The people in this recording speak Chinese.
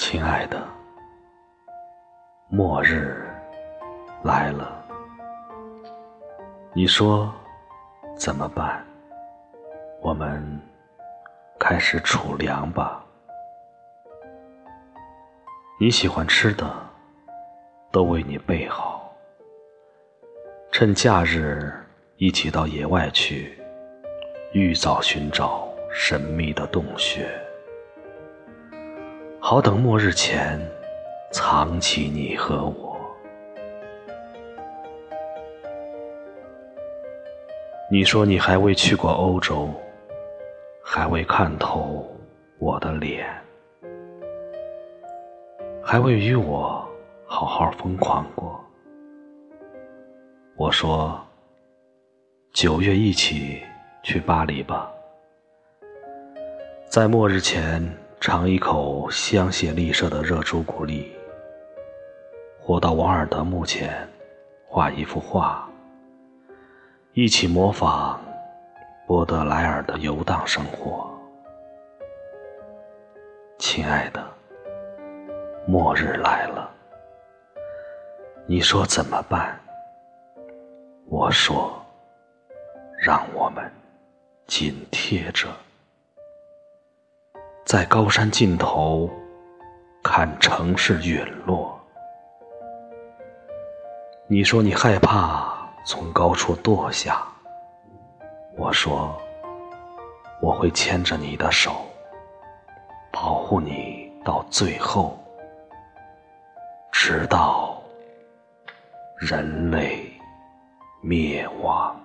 亲爱的，末日来了，你说怎么办？我们开始储粮吧。你喜欢吃的，都为你备好。趁假日一起到野外去，预早寻找神秘的洞穴。好等末日前，藏起你和我。你说你还未去过欧洲，还未看透我的脸，还未与我好好疯狂过。我说，九月一起去巴黎吧，在末日前。尝一口香榭丽舍的热朱古力，或到王尔德墓前画一幅画，一起模仿波德莱尔的游荡生活。亲爱的，末日来了，你说怎么办？我说，让我们紧贴着。在高山尽头看城市陨落，你说你害怕从高处堕下，我说我会牵着你的手，保护你到最后，直到人类灭亡。